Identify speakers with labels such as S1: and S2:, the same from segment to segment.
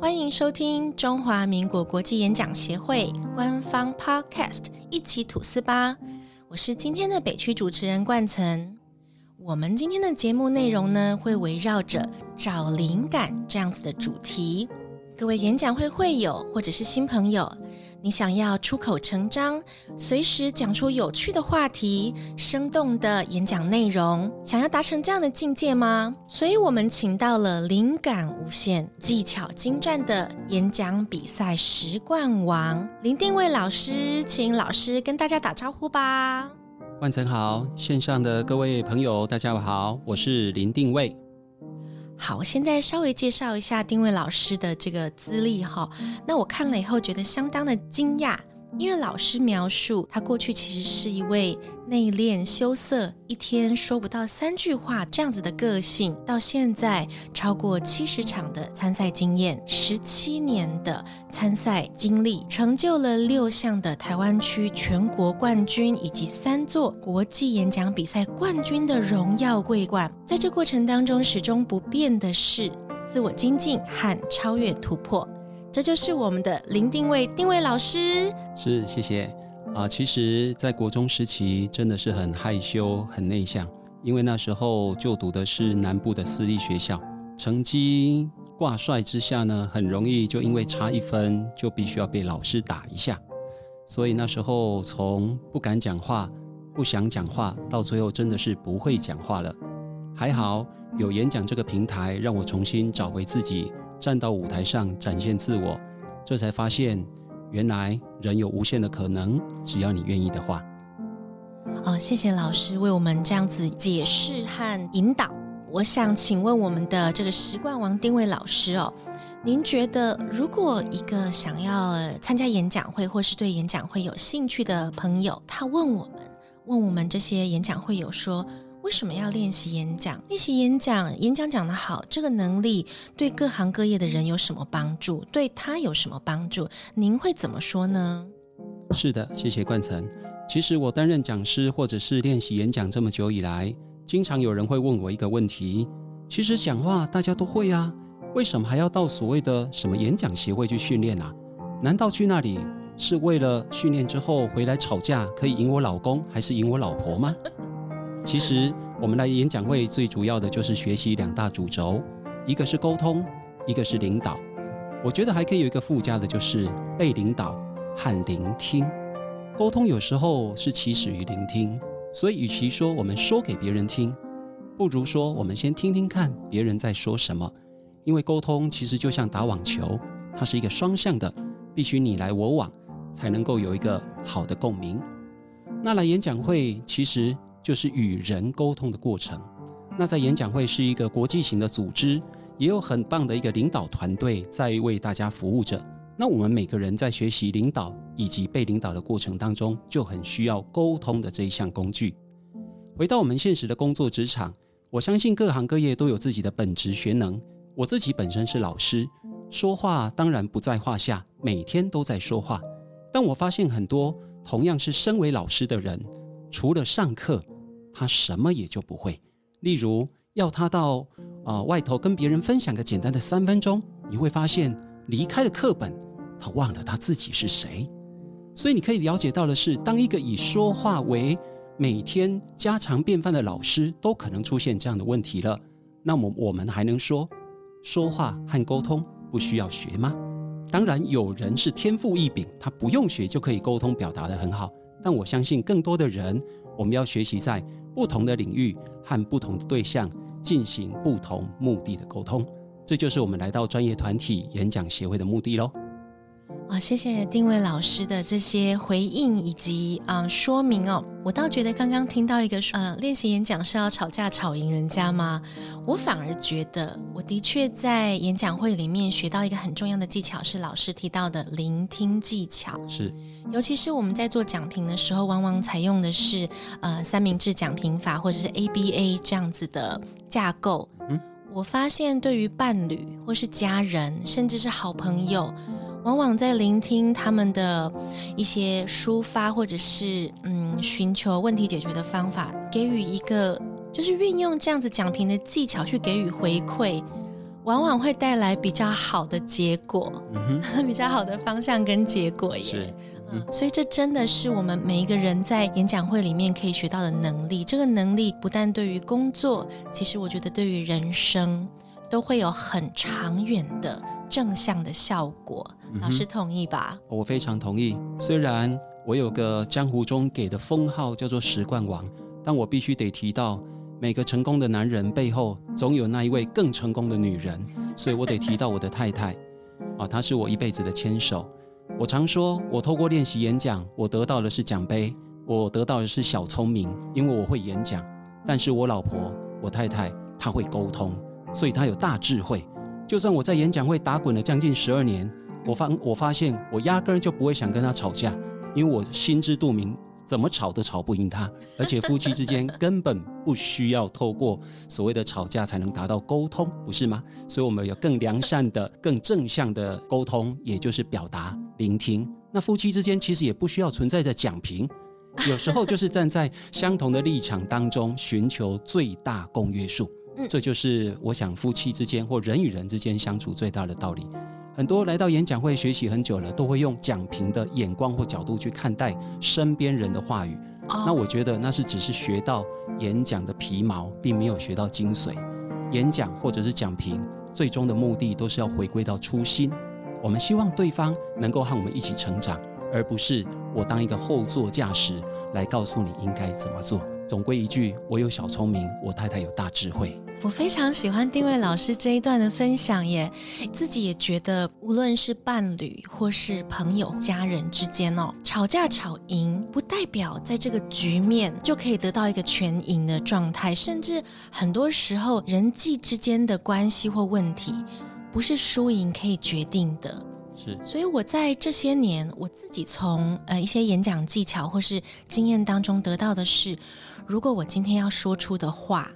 S1: 欢迎收听中华民国国际演讲协会官方 Podcast，一起吐司吧！我是今天的北区主持人冠岑。我们今天的节目内容呢，会围绕着找灵感这样子的主题。各位演讲会会友或者是新朋友。你想要出口成章，随时讲出有趣的话题、生动的演讲内容，想要达成这样的境界吗？所以我们请到了灵感无限、技巧精湛的演讲比赛十冠王林定位老师，请老师跟大家打招呼吧。
S2: 万成好，线上的各位朋友，大家好，我是林定位。
S1: 好，我现在稍微介绍一下丁伟老师的这个资历哈。那我看了以后觉得相当的惊讶，因为老师描述他过去其实是一位内敛羞涩、一天说不到三句话这样子的个性，到现在超过七十场的参赛经验，十七年的参赛经历，成就了六项的台湾区全国冠军以及三座国际演讲比赛冠军的荣耀桂冠。在这过程当中，始终不变的是自我精进和超越突破。这就是我们的林定位定位老师。
S2: 是，谢谢啊。其实，在国中时期，真的是很害羞、很内向，因为那时候就读的是南部的私立学校，成绩挂帅之下呢，很容易就因为差一分，就必须要被老师打一下。所以那时候从不敢讲话、不想讲话，到最后真的是不会讲话了。还好有演讲这个平台，让我重新找回自己，站到舞台上展现自我，这才发现原来人有无限的可能，只要你愿意的话。
S1: 哦，谢谢老师为我们这样子解释和引导。我想请问我们的这个十冠王丁伟老师哦，您觉得如果一个想要参加演讲会或是对演讲会有兴趣的朋友，他问我们，问我们这些演讲会友说。为什么要练习演讲？练习演讲，演讲讲得好，这个能力对各行各业的人有什么帮助？对他有什么帮助？您会怎么说呢？
S2: 是的，谢谢冠岑。其实我担任讲师或者是练习演讲这么久以来，经常有人会问我一个问题：其实讲话大家都会啊，为什么还要到所谓的什么演讲协会去训练啊？难道去那里是为了训练之后回来吵架可以赢我老公，还是赢我老婆吗？其实我们来演讲会最主要的就是学习两大主轴，一个是沟通，一个是领导。我觉得还可以有一个附加的，就是被领导和聆听。沟通有时候是起始于聆听，所以与其说我们说给别人听，不如说我们先听听看别人在说什么。因为沟通其实就像打网球，它是一个双向的，必须你来我往，才能够有一个好的共鸣。那来演讲会其实。就是与人沟通的过程。那在演讲会是一个国际型的组织，也有很棒的一个领导团队在为大家服务着。那我们每个人在学习领导以及被领导的过程当中，就很需要沟通的这一项工具。回到我们现实的工作职场，我相信各行各业都有自己的本职学能。我自己本身是老师，说话当然不在话下，每天都在说话。但我发现很多同样是身为老师的人。除了上课，他什么也就不会。例如，要他到啊外头跟别人分享个简单的三分钟，你会发现离开了课本，他忘了他自己是谁。所以你可以了解到的是，当一个以说话为每天家常便饭的老师，都可能出现这样的问题了。那么我们还能说，说话和沟通不需要学吗？当然，有人是天赋异禀，他不用学就可以沟通表达的很好。但我相信，更多的人，我们要学习在不同的领域和不同的对象进行不同目的的沟通，这就是我们来到专业团体演讲协会的目的喽。
S1: 啊，谢谢定位老师的这些回应以及啊说明哦。我倒觉得刚刚听到一个呃，练习演讲是要吵架吵赢人家吗？我反而觉得，我的确在演讲会里面学到一个很重要的技巧，是老师提到的聆听技巧。
S2: 是，
S1: 尤其是我们在做讲评的时候，往往采用的是呃三明治讲评法或者是 ABA 这样子的架构。嗯，我发现对于伴侣或是家人，甚至是好朋友。往往在聆听他们的一些抒发，或者是嗯寻求问题解决的方法，给予一个就是运用这样子讲评的技巧去给予回馈，往往会带来比较好的结果，
S2: 嗯，
S1: 比较好的方向跟结果耶。
S2: 是，
S1: 嗯，所以这真的是我们每一个人在演讲会里面可以学到的能力。这个能力不但对于工作，其实我觉得对于人生都会有很长远的正向的效果。
S2: 嗯
S1: 老师同意吧？
S2: 我非常同意。虽然我有个江湖中给的封号叫做“十冠王”，但我必须得提到，每个成功的男人背后总有那一位更成功的女人，所以我得提到我的太太。啊，她是我一辈子的牵手。我常说，我透过练习演讲，我得到的是奖杯，我得到的是小聪明，因为我会演讲。但是我老婆，我太太，她会沟通，所以她有大智慧。就算我在演讲会打滚了将近十二年，我发我发现我压根儿就不会想跟他吵架，因为我心知肚明，怎么吵都吵不赢他。而且夫妻之间根本不需要透过所谓的吵架才能达到沟通，不是吗？所以我们有更良善的、更正向的沟通，也就是表达、聆听。那夫妻之间其实也不需要存在着讲评，有时候就是站在相同的立场当中，寻求最大公约数。
S1: 嗯
S2: 这就是我想夫妻之间或人与人之间相处最大的道理。很多来到演讲会学习很久了，都会用讲评的眼光或角度去看待身边人的话语。
S1: 哦
S2: 那我觉得那是只是学到演讲的皮毛，并没有学到精髓。演讲或者是讲评，最终的目的都是要回归到初心。我们希望对方能够和我们一起成长，而不是我当一个后座驾驶来告诉你应该怎么做。总归一句，我有小聪明，我太太有大智慧。
S1: 我非常喜欢定位老师这一段的分享耶，自己也觉得，无论是伴侣或是朋友、家人之间哦，吵架吵赢，不代表在这个局面就可以得到一个全赢的状态，甚至很多时候人际之间的关系或问题，不是输赢可以决定的。
S2: 是，
S1: 所以我在这些年，我自己从呃一些演讲技巧或是经验当中得到的是，如果我今天要说出的话，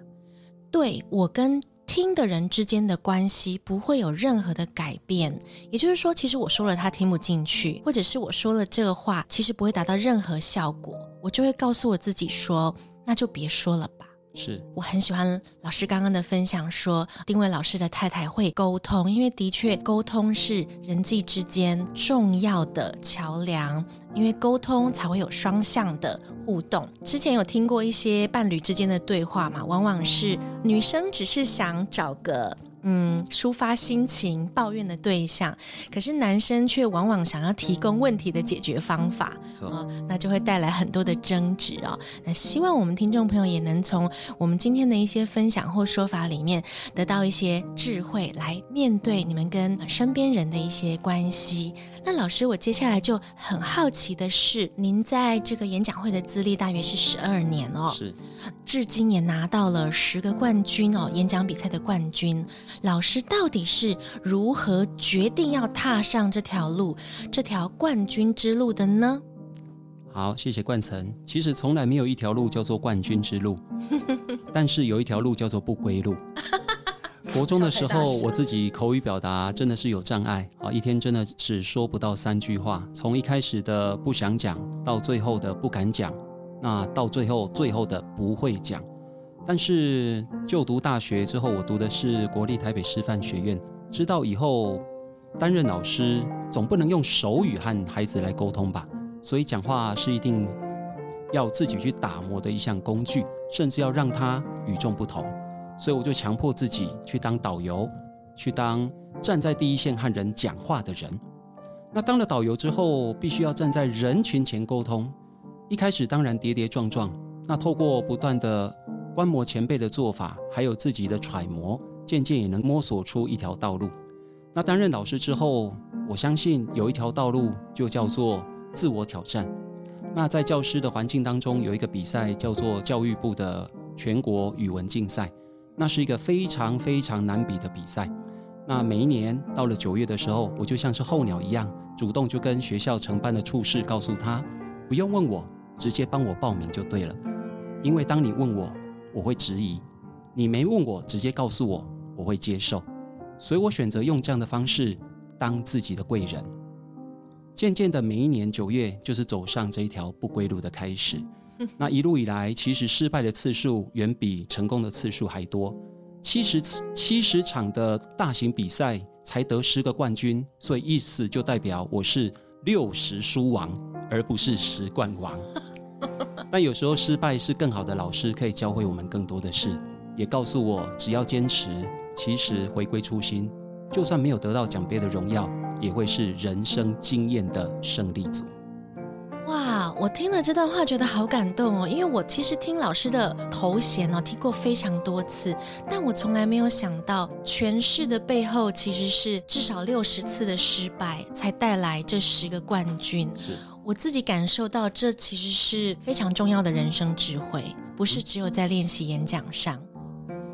S1: 对我跟听的人之间的关系不会有任何的改变。也就是说，其实我说了他听不进去，或者是我说了这个话，其实不会达到任何效果，我就会告诉我自己说，那就别说了吧。
S2: 是，
S1: 我很喜欢老师刚刚的分享说，丁伟老师的太太会沟通，因为的确沟通是人际之间重要的桥梁，因为沟通才会有双向的互动。之前有听过一些伴侣之间的对话嘛，往往是女生只是想找个。嗯，抒发心情、抱怨的对象，可是男生却往往想要提供问题的解决方法。
S2: 啊
S1: 哦，那就会带来很多的争执哦。那希望我们听众朋友也能从我们今天的一些分享或说法里面，得到一些智慧，来面对你们跟身边人的一些关系。那老师，我接下来就很好奇的是，您在这个演讲会的资历大约是十二年哦，
S2: 是，
S1: 至今也拿到了十个冠军哦，演讲比赛的冠军。老师到底是如何决定要踏上这条路，这条冠军之路的呢？
S2: 好，谢谢冠城。其实从来没有一条路叫做冠军之路，但是有一条路叫做不归路。国中的时候，我自己口语表达真的是有障碍啊，一天真的只说不到三句话。从一开始的不想讲，到最后的不敢讲，那到最后最后的不会讲。但是就读大学之后，我读的是国立台北师范学院，知道以后担任老师，总不能用手语和孩子来沟通吧。所以讲话是一定要自己去打磨的一项工具，甚至要让它与众不同。所以我就强迫自己去当导游，去当站在第一线和人讲话的人。那当了导游之后，必须要站在人群前沟通。一开始当然跌跌撞撞，那透过不断的观摩前辈的做法，还有自己的揣摩，渐渐也能摸索出一条道路。那担任老师之后，我相信有一条道路就叫做自我挑战。那在教师的环境当中，有一个比赛叫做教育部的全国语文竞赛，那是一个非常非常难比的比赛。那每一年到了九月的时候，我就像是候鸟一样，主动就跟学校承办的处室告诉他，不用问我，直接帮我报名就对了。因为当你问我，我会质疑；你没问我，直接告诉我，我会接受。所以我选择用这样的方式当自己的贵人。渐渐的，每一年九月就是走上这一条不归路的开始。那一路以来，其实失败的次数远比成功的次数还多。七十七十场的大型比赛才得十个冠军，所以意思就代表我是六十输王，而不是十冠王。但有时候失败是更好的老师，可以教会我们更多的事，也告诉我只要坚持，其实回归初心，就算没有得到奖杯的荣耀，也会是人生经验的胜利组。
S1: 哇，我听了这段话觉得好感动哦，因为我其实听老师的头衔哦听过非常多次，但我从来没有想到诠释的背后其实是至少六十次的失败才带来这十个冠军。
S2: 是
S1: 我自己感受到这其实是非常重要的人生智慧，不是只有在练习演讲上。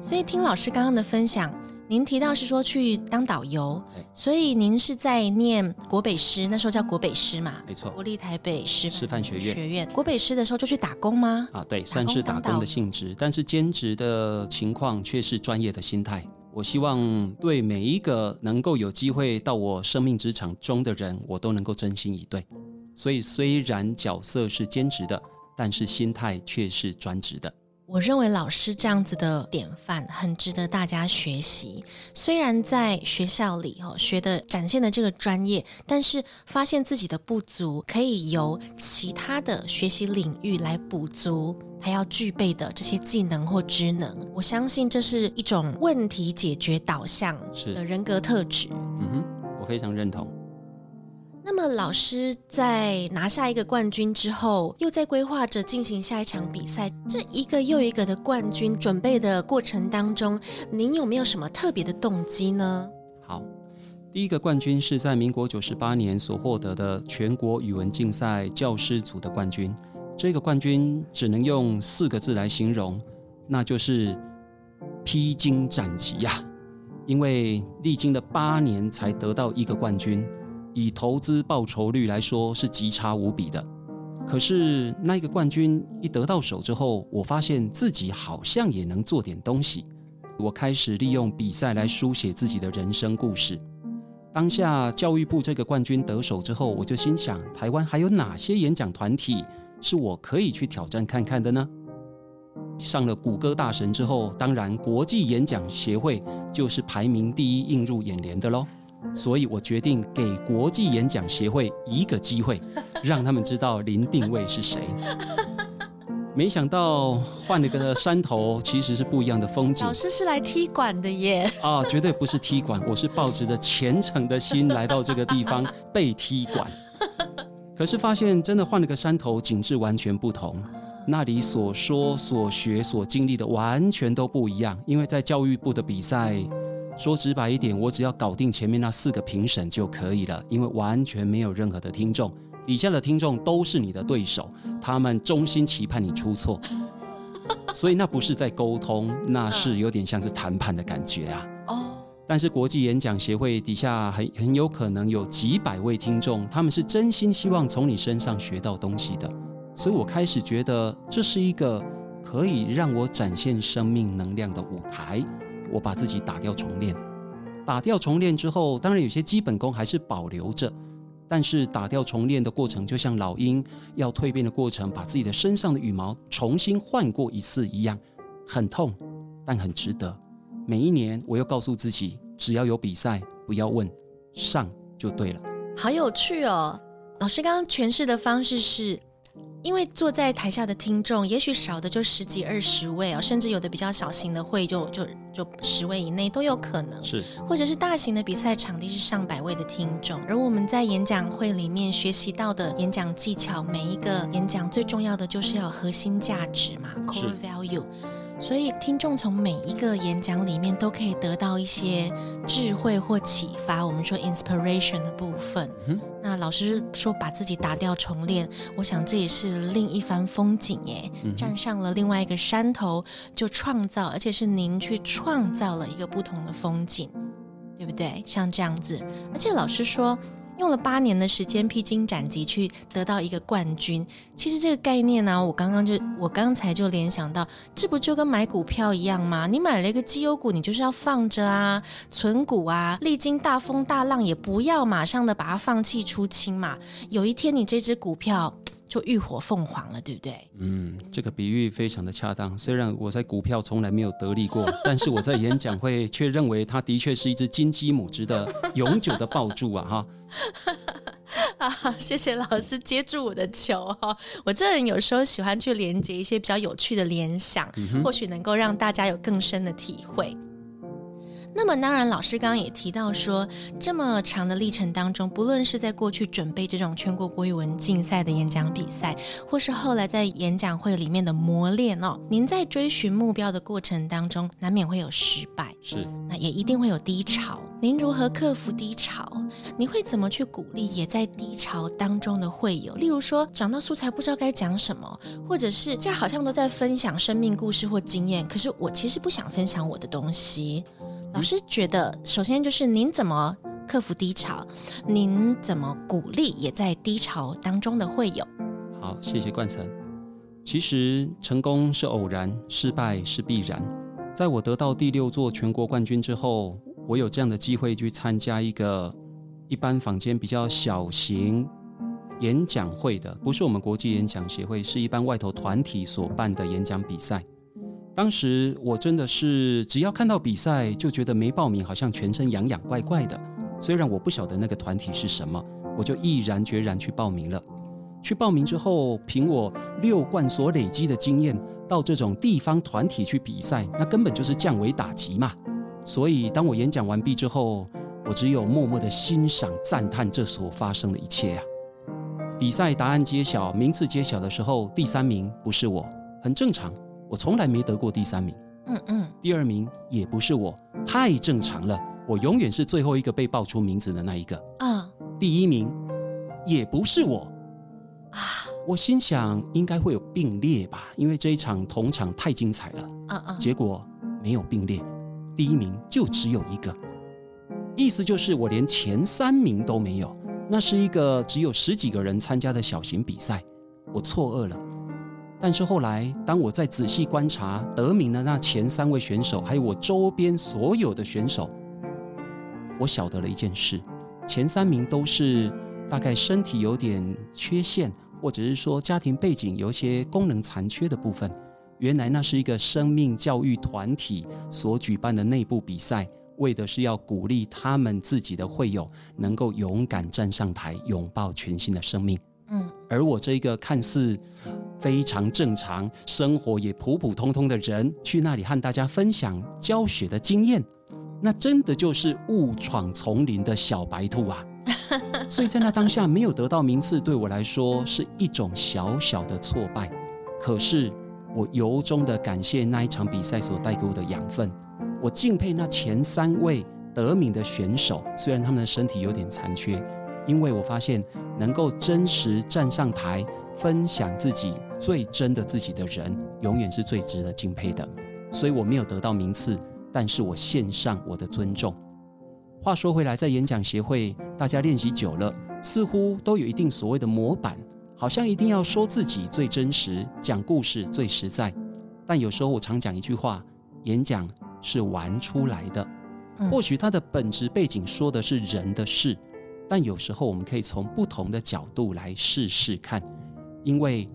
S1: 所以听老师刚刚的分享。您提到是说去当导游，所以您是在念国北师，那时候叫国北师嘛？
S2: 没错，
S1: 国立台北师
S2: 师范学院。
S1: 学院国北师的时候就去打工吗？
S2: 啊，对，算是打工的性质，但是兼职的情况却是专业的心态。我希望对每一个能够有机会到我生命职场中的人，我都能够真心以对。所以虽然角色是兼职的，但是心态却是专职的。
S1: 我认为老师这样子的典范很值得大家学习。虽然在学校里哦学的展现的这个专业，但是发现自己的不足，可以由其他的学习领域来补足，还要具备的这些技能或职能。我相信这是一种问题解决导向的人格特质。
S2: 嗯哼，我非常认同。
S1: 那么，老师在拿下一个冠军之后，又在规划着进行下一场比赛。这一个又一个的冠军准备的过程当中，您有没有什么特别的动机呢？
S2: 好，第一个冠军是在民国九十八年所获得的全国语文竞赛教师组的冠军。这个冠军只能用四个字来形容，那就是披荆斩棘呀！因为历经了八年才得到一个冠军。以投资报酬率来说是极差无比的，可是那个冠军一得到手之后，我发现自己好像也能做点东西。我开始利用比赛来书写自己的人生故事。当下教育部这个冠军得手之后，我就心想：台湾还有哪些演讲团体是我可以去挑战看看的呢？上了谷歌大神之后，当然国际演讲协会就是排名第一映入眼帘的喽。所以我决定给国际演讲协会一个机会，让他们知道林定位是谁。没想到换了个山头，其实是不一样的风景。
S1: 老师是来踢馆的耶！
S2: 啊，绝对不是踢馆，我是抱着虔诚的心来到这个地方 被踢馆。可是发现真的换了个山头，景致完全不同。那里所说、所学、所经历的完全都不一样，因为在教育部的比赛。说直白一点，我只要搞定前面那四个评审就可以了，因为完全没有任何的听众，底下的听众都是你的对手，他们衷心期盼你出错，所以那不是在沟通，那是有点像是谈判的感觉啊。哦，但是国际演讲协会底下很很有可能有几百位听众，他们是真心希望从你身上学到东西的，所以我开始觉得这是一个可以让我展现生命能量的舞台。我把自己打掉重练，打掉重练之后，当然有些基本功还是保留着，但是打掉重练的过程，就像老鹰要蜕变的过程，把自己的身上的羽毛重新换过一次一样，很痛，但很值得。每一年，我又告诉自己，只要有比赛，不要问，上就对了。
S1: 好有趣哦，老师刚刚诠释的方式是。因为坐在台下的听众，也许少的就十几二十位哦，甚至有的比较小型的会就就就十位以内都有可能，
S2: 是，
S1: 或者是大型的比赛场地是上百位的听众，而我们在演讲会里面学习到的演讲技巧，每一个演讲最重要的就是要核心价值嘛，core value。所以，听众从每一个演讲里面都可以得到一些智慧或启发。我们说 inspiration 的部分。那老师说把自己打掉重练，我想这也是另一番风景耶。站上了另外一个山头，就创造，而且是您去创造了一个不同的风景，对不对？像这样子，而且老师说。用了八年的时间披荆斩棘去得到一个冠军，其实这个概念呢，我刚刚就我刚才就联想到，这不就跟买股票一样吗？你买了一个绩优股，你就是要放着啊，存股啊，历经大风大浪也不要马上的把它放弃出清嘛。有一天你这只股票就浴火凤凰了，对不对？
S2: 嗯，这个比喻非常的恰当。虽然我在股票从来没有得利过，但是我在演讲会却认为它的确是一只金鸡母，值得永久的抱住啊！哈。
S1: 啊，谢谢老师接住我的球哈！我这人有时候喜欢去连接一些比较有趣的联想，或许能够让大家有更深的体会。那么，当然，老师刚刚也提到说，这么长的历程当中，不论是在过去准备这种全国国语文竞赛的演讲比赛，或是后来在演讲会里面的磨练哦，您在追寻目标的过程当中，难免会有失败，
S2: 是，
S1: 那也一定会有低潮。您如何克服低潮？你会怎么去鼓励也在低潮当中的会友？例如说，讲到素材不知道该讲什么，或者是这好像都在分享生命故事或经验，可是我其实不想分享我的东西。老师觉得，首先就是您怎么克服低潮，您怎么鼓励也在低潮当中的会友。
S2: 好，谢谢冠成。其实成功是偶然，失败是必然。在我得到第六座全国冠军之后，我有这样的机会去参加一个一般坊间比较小型演讲会的，不是我们国际演讲协会，是一般外头团体所办的演讲比赛。当时我真的是只要看到比赛就觉得没报名好像全身痒痒怪怪的。虽然我不晓得那个团体是什么，我就毅然决然去报名了。去报名之后，凭我六冠所累积的经验，到这种地方团体去比赛，那根本就是降维打击嘛。所以当我演讲完毕之后，我只有默默的欣赏赞叹这所发生的一切啊。比赛答案揭晓，名次揭晓的时候，第三名不是我，很正常。我从来没得过第三名，嗯嗯，第二名也不是我，太正常了。我永远是最后一个被报出名字的那一个。啊，第一名也不是我，啊，我心想应该会有并列吧，因为这一场同场太精彩了。嗯嗯，结果没有并列，第一名就只有一个，意思就是我连前三名都没有。那是一个只有十几个人参加的小型比赛，我错愕了。但是后来，当我在仔细观察得名的那前三位选手，还有我周边所有的选手，我晓得了一件事：前三名都是大概身体有点缺陷，或者是说家庭背景有一些功能残缺的部分。原来那是一个生命教育团体所举办的内部比赛，为的是要鼓励他们自己的会友能够勇敢站上台，拥抱全新的生命。嗯，而我这一个看似非常正常、生活也普普通通的人，去那里和大家分享教学的经验，那真的就是误闯丛林的小白兔啊！所以在那当下没有得到名次，对我来说是一种小小的挫败。可是我由衷的感谢那一场比赛所带给我的养分，我敬佩那前三位得名的选手，虽然他们的身体有点残缺。因为我发现，能够真实站上台分享自己最真的自己的人，永远是最值得敬佩的。所以我没有得到名次，但是我献上我的尊重。话说回来，在演讲协会，大家练习久了，似乎都有一定所谓的模板，好像一定要说自己最真实，讲故事最实在。但有时候我常讲一句话：演讲是玩出来的。或许它的本质背景说的是人的事。但有时候我们可以从不同的角度来试试看，因为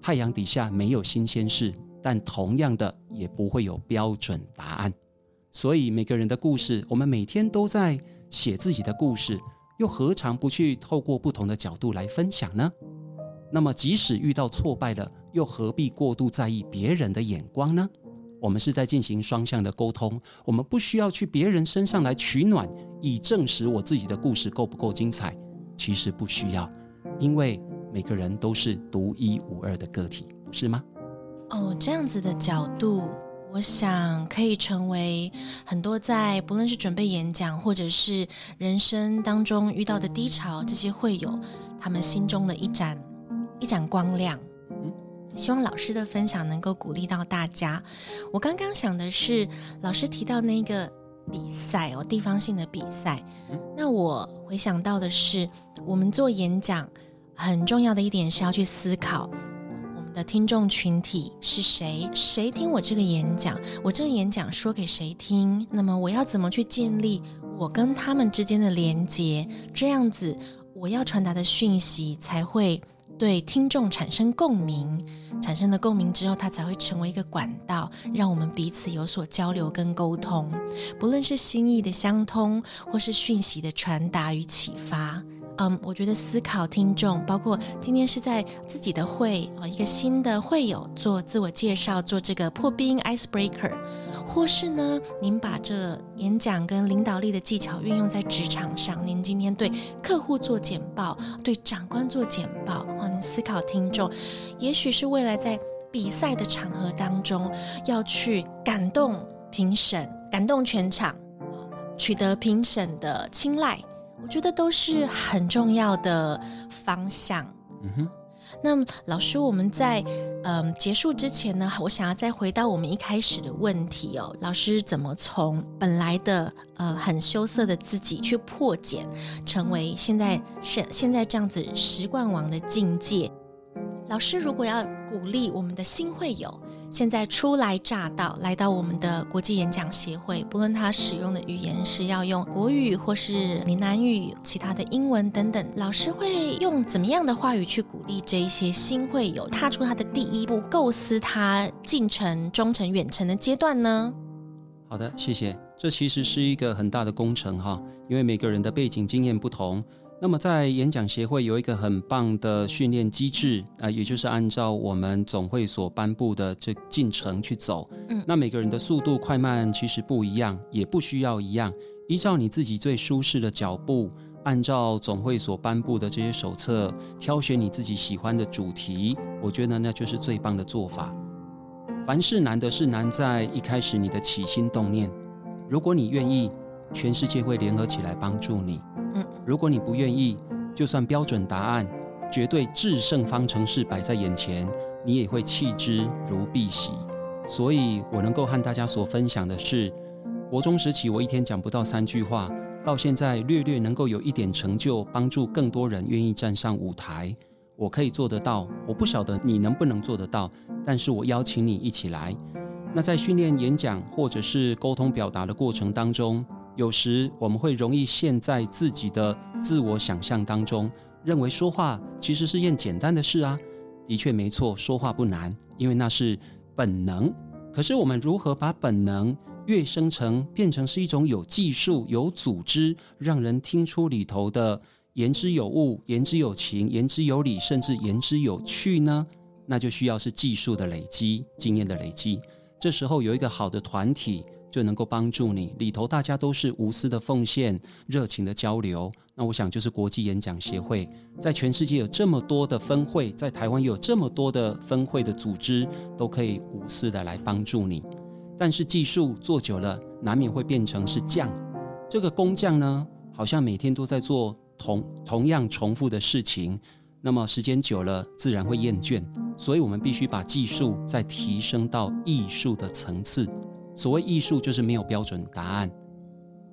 S2: 太阳底下没有新鲜事，但同样的也不会有标准答案。所以每个人的故事，我们每天都在写自己的故事，又何尝不去透过不同的角度来分享呢？那么即使遇到挫败了，又何必过度在意别人的眼光呢？我们是在进行双向的沟通，我们不需要去别人身上来取暖，以证实我自己的故事够不够精彩。其实不需要，因为每个人都是独一无二的个体，不是吗？
S1: 哦，这样子的角度，我想可以成为很多在不论是准备演讲，或者是人生当中遇到的低潮，这些会有他们心中的一盏一盏光亮。希望老师的分享能够鼓励到大家。我刚刚想的是，老师提到那个比赛哦，地方性的比赛。那我回想到的是，我们做演讲很重要的一点是要去思考我们的听众群体是谁，谁听我这个演讲，我这个演讲说给谁听？那么我要怎么去建立我跟他们之间的连接？这样子，我要传达的讯息才会。对听众产生共鸣，产生了共鸣之后，它才会成为一个管道，让我们彼此有所交流跟沟通，不论是心意的相通，或是讯息的传达与启发。嗯，我觉得思考听众，包括今天是在自己的会啊，一个新的会友做自我介绍，做这个破冰 icebreaker，或是呢，您把这演讲跟领导力的技巧运用在职场上，您今天对客户做简报，对长官做简报啊，您思考听众，也许是未来在比赛的场合当中要去感动评审，感动全场，取得评审的青睐。我觉得都是很重要的方向。嗯哼，那老师，我们在嗯结束之前呢，我想要再回到我们一开始的问题哦。老师怎么从本来的呃很羞涩的自己去破茧，成为现在是现在这样子十冠王的境界？老师如果要鼓励我们的新会友。现在初来乍到，来到我们的国际演讲协会，不论他使用的语言是要用国语或是闽南语、其他的英文等等，老师会用怎么样的话语去鼓励这一些新会友踏出他的第一步，构思他进程、中程、远程的阶段呢？
S2: 好的，谢谢。这其实是一个很大的工程哈，因为每个人的背景经验不同。那么在演讲协会有一个很棒的训练机制啊，也就是按照我们总会所颁布的这进程去走。嗯，那每个人的速度快慢其实不一样，也不需要一样，依照你自己最舒适的脚步，按照总会所颁布的这些手册，挑选你自己喜欢的主题，我觉得那就是最棒的做法。凡事难的是难在一开始你的起心动念，如果你愿意，全世界会联合起来帮助你。嗯，如果你不愿意，就算标准答案、绝对制胜方程式摆在眼前，你也会弃之如敝屣。所以，我能够和大家所分享的是，国中时期我一天讲不到三句话，到现在略略能够有一点成就，帮助更多人愿意站上舞台，我可以做得到。我不晓得你能不能做得到，但是我邀请你一起来。那在训练演讲或者是沟通表达的过程当中。有时我们会容易陷在自己的自我想象当中，认为说话其实是件简单的事啊。的确没错，说话不难，因为那是本能。可是我们如何把本能跃升成变成是一种有技术、有组织，让人听出里头的言之有物、言之有情、言之有理，甚至言之有趣呢？那就需要是技术的累积、经验的累积。这时候有一个好的团体。就能够帮助你，里头大家都是无私的奉献、热情的交流。那我想就是国际演讲协会，在全世界有这么多的分会，在台湾有这么多的分会的组织，都可以无私的来帮助你。但是技术做久了，难免会变成是匠。这个工匠呢，好像每天都在做同同样重复的事情，那么时间久了，自然会厌倦。所以我们必须把技术再提升到艺术的层次。所谓艺术，就是没有标准答案。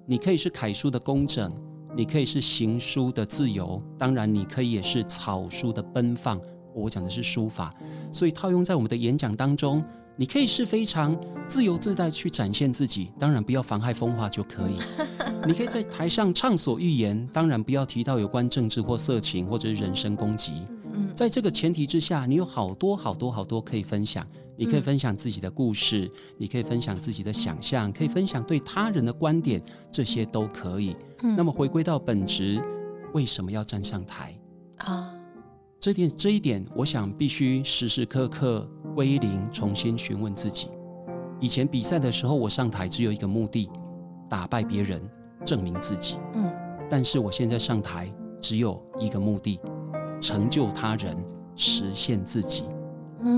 S2: 你可以是楷书的工整，你可以是行书的自由，当然你可以也是草书的奔放。我讲的是书法，所以套用在我们的演讲当中，你可以是非常自由自在去展现自己，当然不要妨害风化就可以。你可以在台上畅所欲言，当然不要提到有关政治或色情或者人身攻击。在这个前提之下，你有好多好多好多可以分享。你可以分享自己的故事，你可以分享自己的想象，可以分享对他人的观点，这些都可以。那么回归到本质，为什么要站上台啊？这点这一点，我想必须时时刻刻归零，重新询问自己。以前比赛的时候，我上台只有一个目的，打败别人，证明自己。嗯。但是我现在上台只有一个目的，成就他人，实现自己。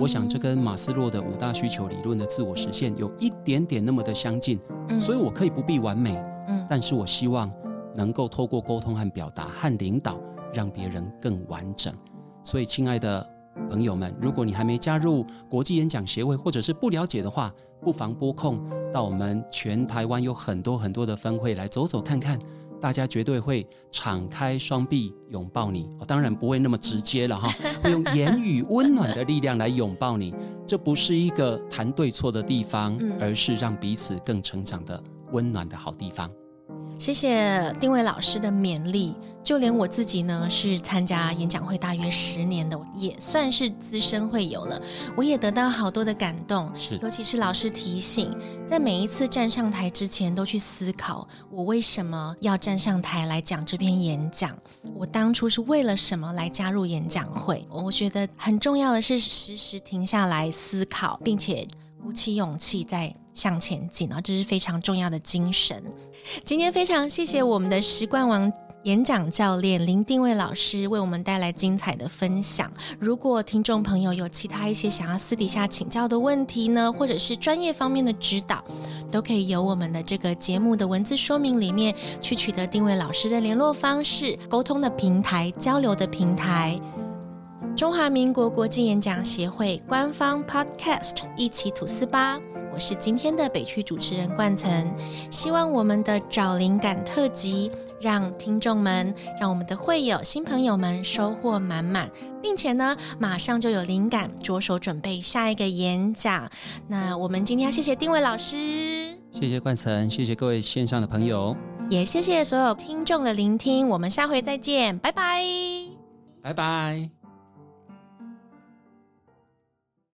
S2: 我想这跟马斯洛的五大需求理论的自我实现有一点点那么的相近，所以我可以不必完美，嗯，但是我希望能够透过沟通和表达和领导，让别人更完整。所以，亲爱的朋友们，如果你还没加入国际演讲协会，或者是不了解的话，不妨拨空到我们全台湾有很多很多的分会来走走看看。大家绝对会敞开双臂拥抱你，当然不会那么直接了哈，会用言语温暖的力量来拥抱你。这不是一个谈对错的地方，而是让彼此更成长的温暖的好地方。
S1: 谢谢丁伟老师的勉励。就连我自己呢，是参加演讲会大约十年的，也算是资深会友了。我也得到好多的感动，
S2: 是
S1: 尤其是老师提醒，在每一次站上台之前，都去思考我为什么要站上台来讲这篇演讲，我当初是为了什么来加入演讲会。我觉得很重要的是时时停下来思考，并且鼓起勇气再向前进啊，这是非常重要的精神。今天非常谢谢我们的时冠王。演讲教练林定位老师为我们带来精彩的分享。如果听众朋友有其他一些想要私底下请教的问题呢，或者是专业方面的指导，都可以由我们的这个节目的文字说明里面去取得定位老师的联络方式、沟通的平台、交流的平台。中华民国国际演讲协会官方 Podcast 一起吐司吧。我是今天的北区主持人冠岑，希望我们的找灵感特辑。让听众们，让我们的会友、新朋友们收获满满，并且呢，马上就有灵感，着手准备下一个演讲。那我们今天要谢谢丁伟老师，
S2: 谢谢冠岑，谢谢各位线上的朋友，
S1: 也谢谢所有听众的聆听。我们下回再见，拜拜，
S2: 拜拜。